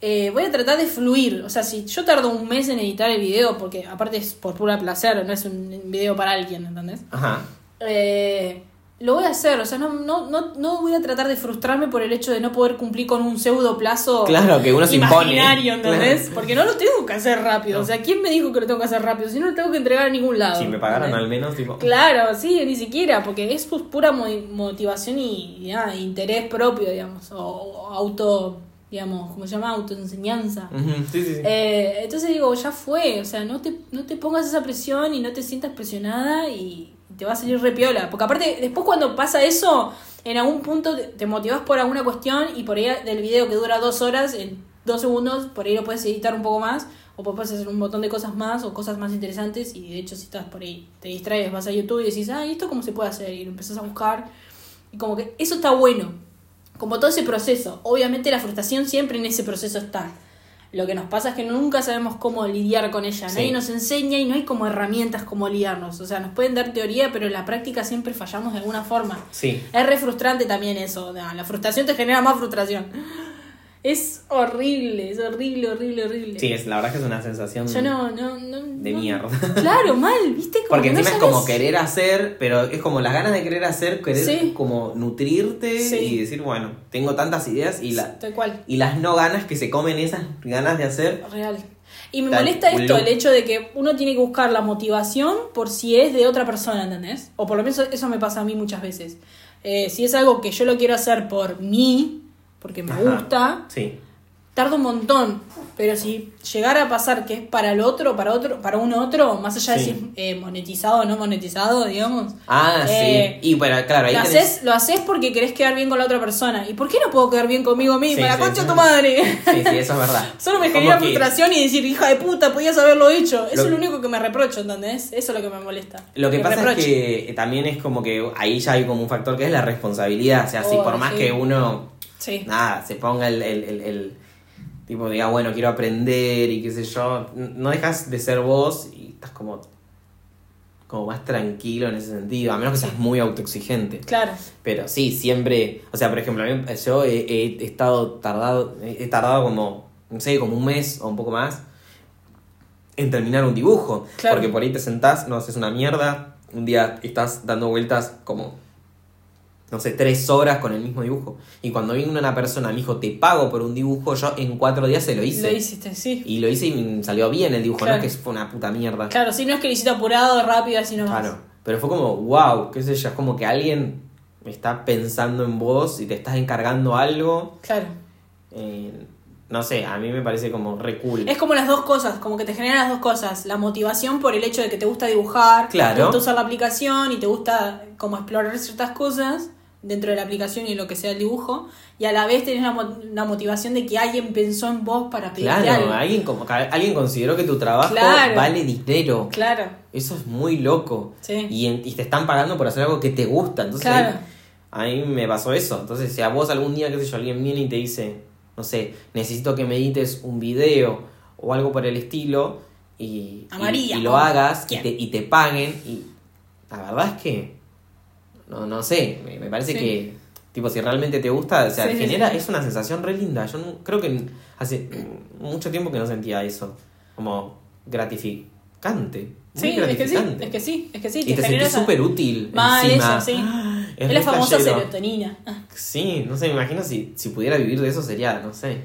eh, voy a tratar de fluir. O sea, si yo tardo un mes en editar el video, porque aparte es por pura placer, no es un video para alguien, ¿entendés?
Ajá.
Eh, lo voy a hacer, o sea, no, no, no, no voy a tratar de frustrarme por el hecho de no poder cumplir con un pseudo plazo
Claro, que uno se impone.
imaginario, ¿entendés?
Claro.
Porque no lo tengo que hacer rápido.
No.
O sea, ¿quién me dijo que lo tengo que hacer rápido? Si no lo tengo que entregar a ningún lado.
Si me pagaran
¿entendés?
al menos, tipo.
Claro, sí, ni siquiera, porque es pues, pura mo- motivación y, y nada, interés propio, digamos, o, o auto, digamos, ¿cómo se llama? Autoenseñanza.
Ujú, Sí, sí, sí.
Eh, entonces digo, ya fue, o sea, no te, no te pongas esa presión y no te sientas presionada y te va a salir re piola. Porque aparte, después cuando pasa eso, en algún punto te- motivas por alguna cuestión y por ahí del video que dura dos horas, en dos segundos, por ahí lo puedes editar un poco más o puedes hacer un montón de cosas más o cosas más interesantes y de hecho si estás por ahí, te distraes, vas a YouTube y decís, ah, ¿y esto cómo se puede hacer? Y lo empezás a buscar y como que eso está bueno, como todo ese proceso. Obviamente la frustración siempre en ese proceso está. Lo que nos pasa es que nunca sabemos cómo lidiar con ella.
Sí.
Nadie nos enseña y no hay como herramientas como lidiarnos. O sea, nos pueden dar teoría, pero en la práctica siempre fallamos de alguna forma.
Sí.
Es re frustrante también eso. La frustración te genera más frustración. Es horrible, es horrible, horrible, horrible.
Sí, es, la verdad es que es una sensación
Yo no, no, no.
de
no-
mierda.
Claro, mal, ¿viste? Como
Porque
que no
encima es como querer hacer, pero es como las ganas de querer hacer, querer
Sí.
como nutrirte
Sí.
y decir, bueno, tengo tantas ideas y, la,
Tal cual.
y las no ganas que se comen esas ganas de hacer.
Real. Y me
Tal
molesta esto,
culo.
el hecho de que uno tiene que buscar la motivación por si es de otra persona, ¿entendés? O por lo menos eso me pasa a mí muchas veces. Eh, si es algo que yo lo quiero hacer por mí, porque me
Ajá.
gusta,
Sí.
tarda un montón. Pero si llegara a pasar que es para el otro, para otro, para un otro, más allá de si es eh, monetizado o no monetizado, digamos.
Ah,
eh,
sí. Y bueno, claro, ahí
Lo
tenés-
haces, lo haces porque querés quedar bien con la otra persona. ¿Y por qué no puedo quedar bien conmigo misma?
Sí,
la
sí,
concha de tu madre.
Sí, sí, eso es verdad. [LAUGHS]
Solo me genera
que
frustración y decir, hija de puta, podías haberlo hecho. Eso
Lo-
es lo único que me reprocho, ¿entendés? Eso es lo que me molesta.
Lo que pasa
reproche.
es que también es como que ahí ya hay como un factor que es la responsabilidad. O sea, si
Oh,
por más que uno
Sí.
nada, se ponga el, el, el- el- tipo, diga, bueno, quiero aprender y qué sé yo, no dejas de ser vos y estás como, como más tranquilo en ese sentido, a menos que seas muy autoexigente.
Claro.
Pero sí, siempre, o sea, por ejemplo, yo he, he estado tardado, he tardado como, no sé, como un mes o un poco más en terminar un dibujo.
Claro.
Porque por ahí te sentás, no haces una mierda, un día estás dando vueltas como, no sé, tres horas con el mismo dibujo. Y cuando viene una persona, me dijo, te pago por un dibujo, yo en cuatro días se lo hice.
Lo hiciste, sí.
Y lo hice y me salió bien el dibujo,
Claro.
no es que fue una puta mierda.
Claro, sí, no es que lo hiciste apurado, rápido, así nomás.
Claro, pero fue como, wow, qué sé yo, es como que alguien está pensando en vos y te estás encargando algo.
Claro.
eh, no sé, a mí me parece como re cool.
Es como las dos cosas, como que te generan las dos cosas. La motivación por el hecho de que te gusta dibujar,
Claro.
te gusta usar la aplicación y te gusta como explorar ciertas cosas dentro de la aplicación y lo que sea el dibujo. Y a la vez tenés la, mo- la motivación de que alguien pensó en vos para pedirte
Claro,
algo.
alguien, como, alguien consideró que tu trabajo
Claro.
vale dinero.
Claro.
Eso es muy loco.
Sí.
Y, en- y te están pagando por hacer algo que te gusta. Entonces
Claro.
ahí, ahí me pasó eso. Entonces, si a vos algún día, qué sé yo, alguien viene y te dice, no sé, necesito que me edites un video o algo por el estilo y,
A
y- lo hagas y te, y te paguen. Y la verdad es que, no, no sé, me, me parece
Sí.
que, tipo, si realmente te gusta, o sea,
Sí,
genera,
sí.
es una sensación re linda. Yo creo que hace mucho tiempo que no sentía eso, como gratificante. muy
Sí, es que sí, es que sí, es que sí.
Y te sentís súper útil.
Mal,
encima.
eso, sí. [GASPS]
Es,
Es la famosa serotonina. Ah,
Sí, no sé, me imagino si, si pudiera vivir de eso sería, no sé,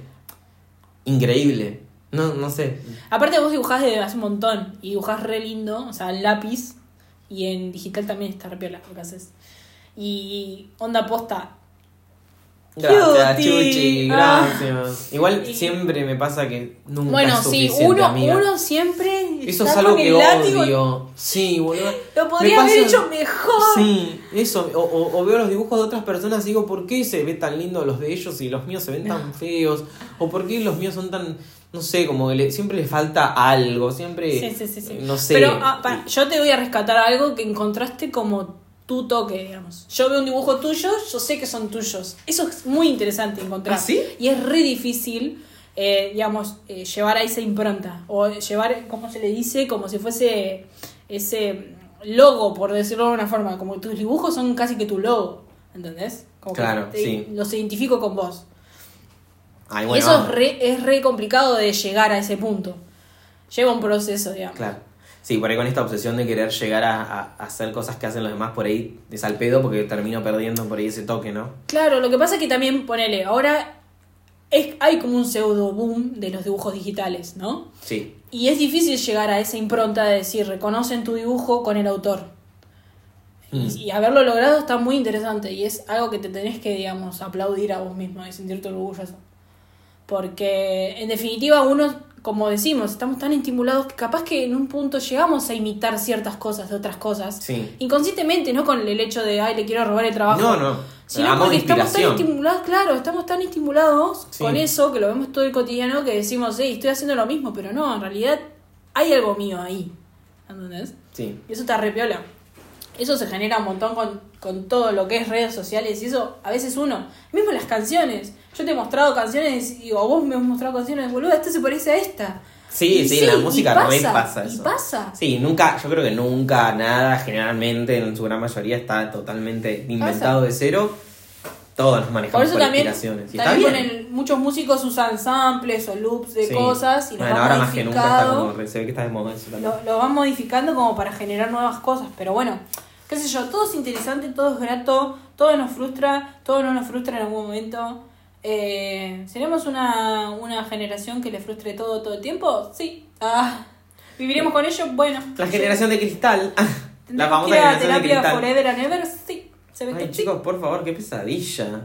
increíble. No, no sé.
Aparte vos dibujás desde hace un montón y dibujás re lindo, o sea, en lápiz y en digital también está re piola lo que haces. Y onda posta.
Gracias,
Cutie.
Chuchi,
Ah.
gracias. Igual siempre me pasa que nunca
Bueno,
es
sí,
suficiente,
uno,
amiga.
uno siempre
Eso es algo que
látigo.
odio. Sí, boludo.
Lo
Me
podría haber
pasa-
hecho mejor.
Sí, eso. O, o- o veo los dibujos de otras personas y digo, ¿por qué se ve tan lindo los de ellos y los míos se ven tan feos? ¿O por qué los míos son tan, no sé, como que le- siempre les falta algo? Siempre,
Sí, sí, sí, sí.
no sé.
Pero ah, para, yo te voy a rescatar algo que encontraste como tu toque, digamos. Yo veo un dibujo tuyo, yo sé que son tuyos. Eso es muy interesante encontrar.
¿Ah, sí?
Y es re difícil, eh, digamos, eh, llevar a esa impronta. O llevar, ¿cómo se le dice? Como si fuese ese logo, por decirlo de una forma. Como tus dibujos son casi que tu logo. ¿Entendés? Como que
Claro,
te-
sí.
Los identifico con vos.
Ay,
y
bueno,
eso es re, es re complicado de llegar a ese punto. Lleva un proceso, digamos.
Claro. Sí, por ahí con esta obsesión de querer llegar a, a- hacer cosas que hacen los demás, por ahí es al pedo porque termino perdiendo por ahí ese toque, ¿no?
Claro, lo que pasa es que también, ponele, ahora es, hay como un pseudo boom de los dibujos digitales, ¿no?
Sí.
Y es difícil llegar a esa impronta de decir, reconocen tu dibujo con el autor.
Mm.
Y, y haberlo logrado está muy interesante y es algo que te tenés que, digamos, aplaudir a vos mismo y sentirte orgulloso. Porque, en definitiva, uno, como decimos, estamos tan estimulados que capaz que en un punto llegamos a imitar ciertas cosas de otras cosas.
Sí.
Inconscientemente, no con el hecho de, ay, le quiero robar el trabajo.
No, no.
Sino porque estamos tan estimulados, claro, estamos tan estimulados
Sí.
con eso que lo vemos todo el cotidiano que decimos, sí, estoy haciendo lo mismo, pero no, en realidad hay algo mío ahí. ¿Entendés?
Sí.
Y eso está repiola. Eso se genera un montón con, con todo lo que es redes sociales y eso, a veces uno, mismo las canciones. Yo te he mostrado canciones y o vos me has mostrado canciones, boludo, esta se parece a esta.
Sí,
Y
sí, la
y
música re pasa
y
eso.
pasa.
Sí, nunca, yo creo que nunca nada, generalmente en su gran mayoría está totalmente inventado de cero. Todos nos manejamos
Por eso
por
también,
inspiraciones. Y está
también muchos músicos usan samples o loops de
Sí.
cosas y los
bueno,
van
ahora más que nunca está como, se ve que está de moda eso también.
lo, lo van modificando como para generar nuevas cosas. Pero bueno, qué sé yo, todo es interesante, todo es grato, todo nos frustra, todo no nos frustra en algún momento. Eh, ¿Seremos una, una generación que le frustre todo todo el tiempo? Sí. Ah, ¿Viviremos con ello? Bueno.
La generación de cristal. [LAUGHS] la
¿Tendremos
famosa
que ir a
generación de
terapia
cristal.
forever and ever? Sí. Se ve
Ay,
que sí.
chicos, por favor, qué pesadilla.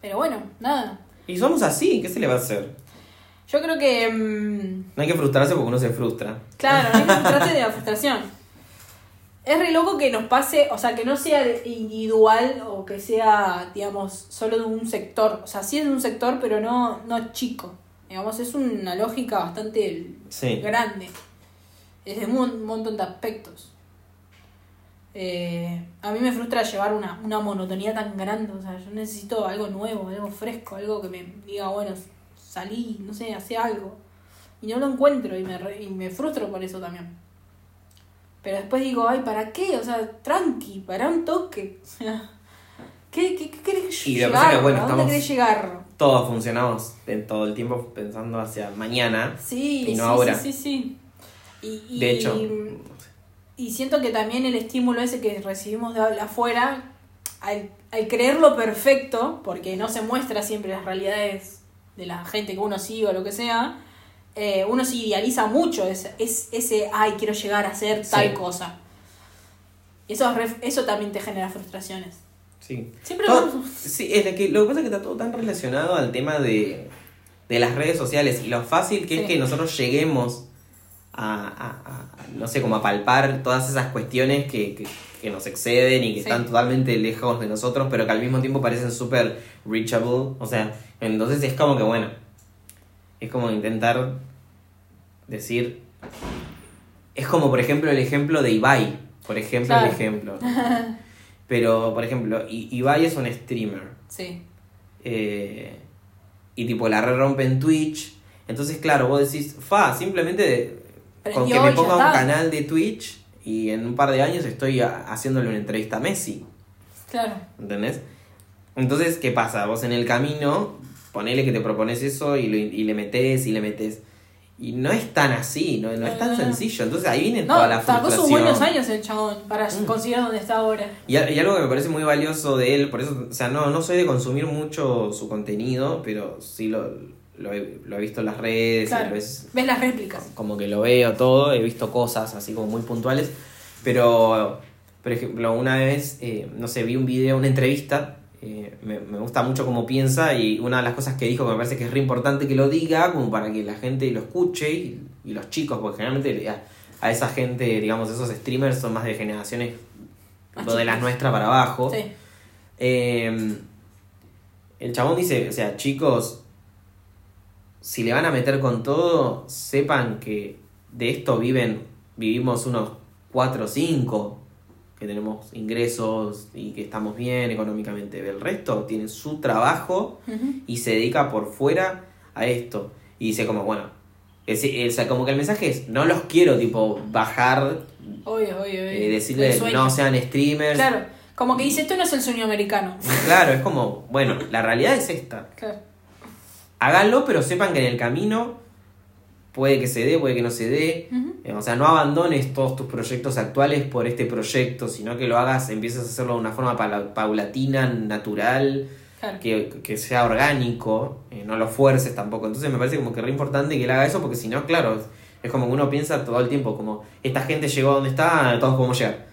Pero bueno, nada.
Y somos así, ¿qué se le va a hacer?
Yo creo que... mm,
No hay que frustrarse porque uno se frustra.
Claro, no hay que frustrarse de la frustración. Es re loco que nos pase, o sea, que no sea individual o que sea, digamos, solo de un sector. O sea, sí es de un sector, pero no, no chico. Digamos, es una lógica bastante
Sí.
grande. Es de un montón de aspectos. Eh, a mí me frustra llevar una, una monotonía tan grande. O sea, yo necesito algo nuevo, algo fresco, algo que me diga, bueno, salí, no sé, hacé algo. Y no lo encuentro y me, y me frustro por eso también. Pero después digo, ay, ¿para qué? O sea, tranqui, para un toque. [LAUGHS] O sea, ¿qué, qué, qué querés
Y
llegar?
bueno,
¿A dónde querés llegar?
Todos funcionamos en todo el tiempo pensando hacia mañana.
Sí,
Y no
sí,
ahora.
sí, sí, sí. Y, y-
De hecho,
y siento que también el estímulo ese que recibimos de afuera, al, al creerlo perfecto, porque no se muestra siempre las realidades de la gente que uno sigue o lo que sea, eh, uno se idealiza mucho ese, es, ese, ay, quiero llegar a hacer tal cosa. Y eso, eso también te genera frustraciones.
Sí.
Siempre
Todo-
vamos-
sí, es de que lo que pasa es que está todo tan relacionado al tema de, de las redes sociales y lo fácil que
Sí.
es que nosotros lleguemos a, a- a- no sé, como a palpar todas esas cuestiones que, que, que nos exceden y que
Sí.
están totalmente lejos de nosotros, pero que al mismo tiempo parecen súper reachable. O sea, entonces es como que, bueno, es como intentar decir... Es como, por ejemplo, el ejemplo de Ibai. Por ejemplo,
Claro.
el ejemplo. [LAUGHS] Pero, por ejemplo, I- Ibai es un streamer.
Sí.
eh, y tipo la re rompe en Twitch. Entonces, claro, vos decís, fa, simplemente con que me ponga un canal de Twitch y en un par de años estoy haciéndole una entrevista a Messi.
Claro.
¿Entendés? Entonces, ¿qué pasa? Vos en el camino, ponele que te propones eso y, lo- y le metes y le metes. Y no es tan así, no, no es tan sencillo. Entonces ahí viene
No,
toda la frustración.
sus buenos años el chabón para
Mm.
conseguir donde está ahora.
Y, y algo que me parece muy valioso de él, por eso, o sea, no, no soy de consumir mucho su contenido, pero sí lo, lo, he, lo he visto en las redes,
Claro.
y lo es-
Ves las réplicas.
como que lo veo todo, he visto cosas así como muy puntuales, pero, por ejemplo, una vez, eh, no sé, vi un video, una entrevista, eh, me, me gusta mucho cómo piensa y una de las cosas que dijo que me parece que es re importante que lo diga, como para que la gente lo escuche y, y los chicos, porque generalmente a, a esa gente, digamos, esos streamers son más de generaciones
Más
de las nuestras para abajo.
Sí.
Eh, el chabón dice, o sea, chicos, si le van a meter con todo, sepan que de esto viven, vivimos unos 4 o 5 que tenemos ingresos y que estamos bien económicamente. El resto tiene su trabajo y se dedica por fuera a esto. Y dice como, bueno, es, sea, como que el mensaje es, no los quiero tipo bajar,
Obvio, obvio, obvio.
eh, decirle
El sueño.
no sean streamers.
Claro, como que dice, esto no es el sueño americano.
Claro, es como, bueno, la realidad es esta.
Claro.
Háganlo, pero sepan que en el camino puede que se dé, puede que no se dé. Eh, O sea, no abandones todos tus proyectos actuales por este proyecto, sino que lo hagas, empieces a hacerlo de una forma paulatina, natural,
Claro.
que, que sea orgánico, eh, no lo fuerces tampoco. Entonces me parece como que re importante que él haga eso, porque si no, claro, es, como que uno piensa todo el tiempo, como esta gente llegó a donde está, todos podemos llegar.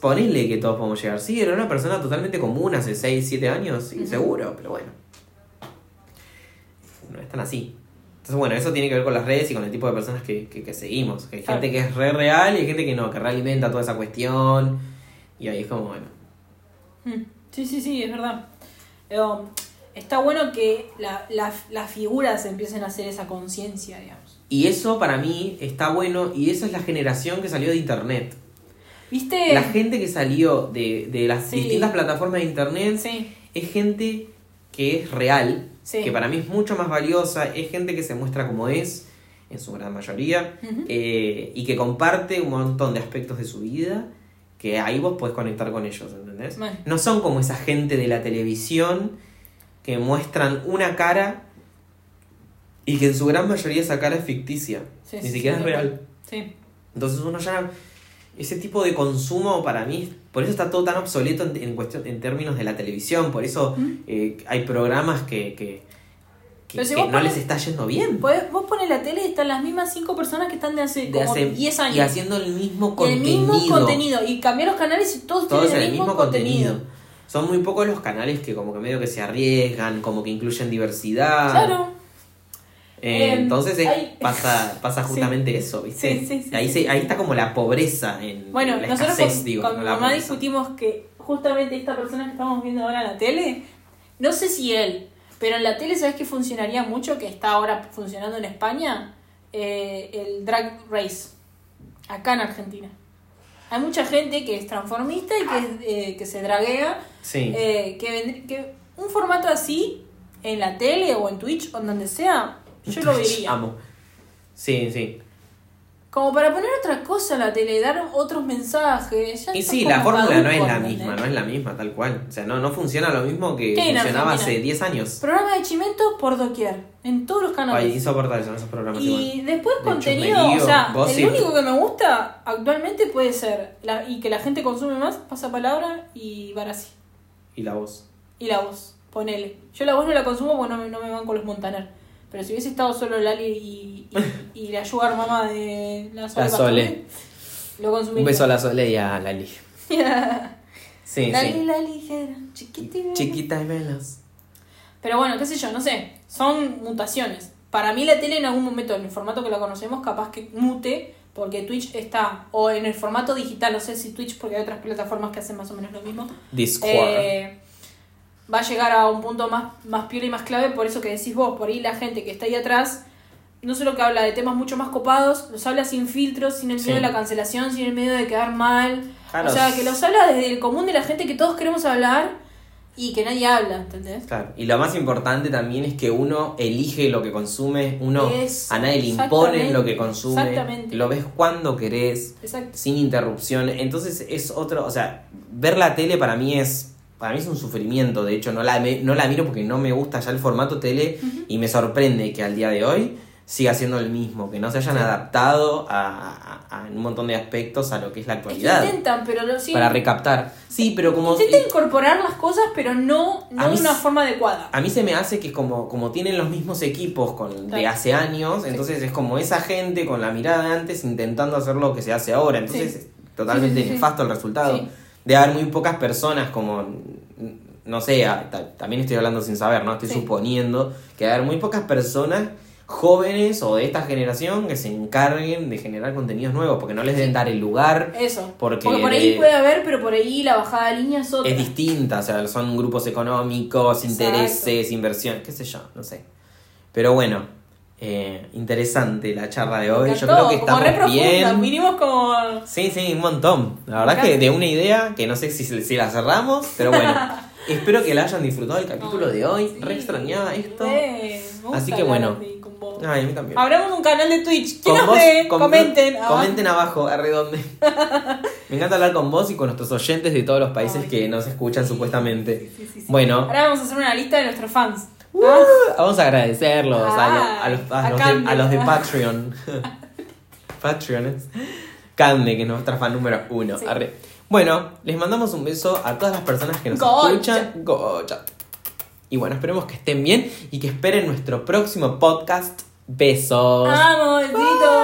Ponele que todos podemos llegar. Sí, era una persona totalmente común hace 6, 7 años, sí, seguro, pero bueno. No es tan así. Entonces, bueno, eso tiene que ver con las redes y con el tipo de personas que, que, que seguimos. Que hay gente que es re real y hay gente que no, que realimenta toda esa cuestión. Y ahí es como, bueno.
Mm. Sí, sí, sí, es verdad. Um, está bueno que la- la- las figuras empiecen a hacer esa conciencia, digamos.
Y eso para mí está bueno y esa es la generación que salió de internet.
¿Viste?
La gente que salió de, de las
Sí.
distintas plataformas de internet
Sí,
es gente que es real,
Sí.
que para mí es mucho más valiosa, es gente que se muestra como es, en su gran mayoría, eh, y que comparte un montón de aspectos de su vida, que ahí vos podés conectar con ellos, ¿entendés? No son como esa gente de la televisión que muestran una cara y que en su gran mayoría esa cara es ficticia,
Sí,
ni
sí,
siquiera es real.
Sí.
Entonces uno ya ese tipo de consumo para mí, por eso está todo tan obsoleto en, en cuestión, en términos de la televisión, por eso eh, hay programas que, que, que-
si
no les está yendo bien.
Podés- Vos pones la tele y están las mismas cinco personas que están de hace
De
como
hace-
10 años.
Y haciendo el mismo
Y el
contenido.
mismo contenido. Y cambiar los canales y todos,
Todos en
tienen
el
el
mismo contenido. Son muy pocos los canales que como que medio que se arriesgan, como que incluyen diversidad.
Claro.
Eh,
Em,
entonces es-
hay-
pasa, pasa [LAUGHS]
Sí.
justamente eso, ¿viste?
Sí, sí, sí,
ahí, se- ahí está como la pobreza en
Bueno,
la
nosotros
escasez,
con,
digo,
con
no
mi
la
mamá discutimos que justamente esta persona que estamos viendo ahora en la tele, no sé si él, pero en la tele, ¿sabes que funcionaría mucho? Que está ahora funcionando en España, Eh, el Drag Race, acá en Argentina. Hay mucha gente que es transformista y que, eh, que se draguea,
Sí.
eh, que, que un formato así, en la tele o en Twitch o en donde sea, yo lo vería.
Amo. Sí, sí.
Como para poner otra cosa en la tele, dar otros mensajes. ya
Y sí, la fórmula no es la misma, no es la misma, tal cual. O sea, no, no funciona lo mismo que
¿Qué hay en
funcionaba hace 10 años.
Programa de Chimento por doquier, en todos los
Ay,
canales.
insoportables son esos programas
y
igual.
después
De
contenido,
chusmerío,
o sea, el único que me gusta actualmente puede ser, la, y que la gente consume más, pasapalabra y Barassi.
Y la voz.
Y la voz, ponele. Yo la voz no la consumo porque no me, no me van con los Montaner. Pero si hubiese estado solo Lali y, y, y la Sugar Mamá de la Sole,
La Sole.
Lo consumiría.
Un beso a la Sole y a Lali. [LAUGHS] Sí,
Lali,
sí.
la ligera, chiquitita.
Chiquita y velas.
Pero bueno, qué sé yo, no sé. Son mutaciones. Para mí la tele en algún momento, en el formato que la conocemos, capaz que mute, porque Twitch está, o en el formato digital, no sé si Twitch, porque hay otras plataformas que hacen más o menos lo mismo.
Discord.
eh, va a llegar a un punto más, más piola y más clave, por eso que decís vos, por ahí la gente que está ahí atrás, no solo que habla de temas mucho más copados, los habla sin filtros, sin el miedo
Sí.
de la cancelación, sin el miedo de quedar mal.
Claro.
O sea, que los habla desde el común de la gente que todos queremos hablar y que nadie habla, ¿entendés?
Claro. Y lo más importante también es que uno elige lo que consume, uno a nadie le impone lo que consume,
exactamente.
lo ves cuando querés,
Exacto.
sin interrupción. Entonces es otro, o sea, ver la tele para mí es para mí es un sufrimiento, de hecho no la no la miro porque no me gusta ya el formato tele y me sorprende que al día de hoy siga siendo el mismo, que no se hayan adaptado a, a- a un montón de aspectos a lo que es la
Es que
actualidad
intentan, pero lo sí.
para recaptar. Sí, pero como
Intentan incorporar las cosas, pero no, no de una forma adecuada.
A mí se me hace que como, como tienen los mismos equipos con, de hace años, entonces es como esa gente con la mirada de antes intentando hacer lo que se hace ahora. Entonces es totalmente nefasto el resultado. De haber muy pocas personas como, no sé, a- ta- también estoy hablando sin saber, ¿no? Estoy
Sí.
suponiendo que haber muy pocas personas jóvenes o de esta generación que se encarguen de generar contenidos nuevos, porque no les deben dar el lugar,
Eso.
Porque
Porque, por ahí
de-
puede haber, pero por ahí la bajada de línea es otra.
es distinta, o sea, son grupos económicos,
Exacto.
intereses, inversión, qué sé yo, no sé. Pero bueno, eh, interesante la charla de hoy. Yo creo que
como re
estamos
profunda,
bien.
Vinimos como.
Sí, sí, un montón. La verdad que de una idea que no sé si, si la cerramos, pero bueno. [LAUGHS] espero que la hayan disfrutado el capítulo de hoy.
Sí,
Re extrañaba esto. Así que bueno. Ay, a mí también.
Abramos un canal de Twitch. ¿Quién nos ve? Comenten. abajo.
Comenten abajo, arre dónde. [LAUGHS] Me encanta hablar con vos y con nuestros oyentes de todos los países
Ay,
que nos escuchan supuestamente.
Sí, sí.
Bueno,
Ahora vamos a hacer una lista de nuestros fans.
Uh,
¿Ah?
Vamos a agradecerlos a, lo- a los, a
Ay,
los
a
de,
Cande.
a los de Patreon. [LAUGHS] Patreon es. Cande, que es nuestra fan número uno.
Sí.
Arre. Bueno, les mandamos un beso a todas las personas que nos escuchan. Gocha. Y bueno, esperemos que estén bien y que esperen nuestro próximo podcast. Besos.
Vamos.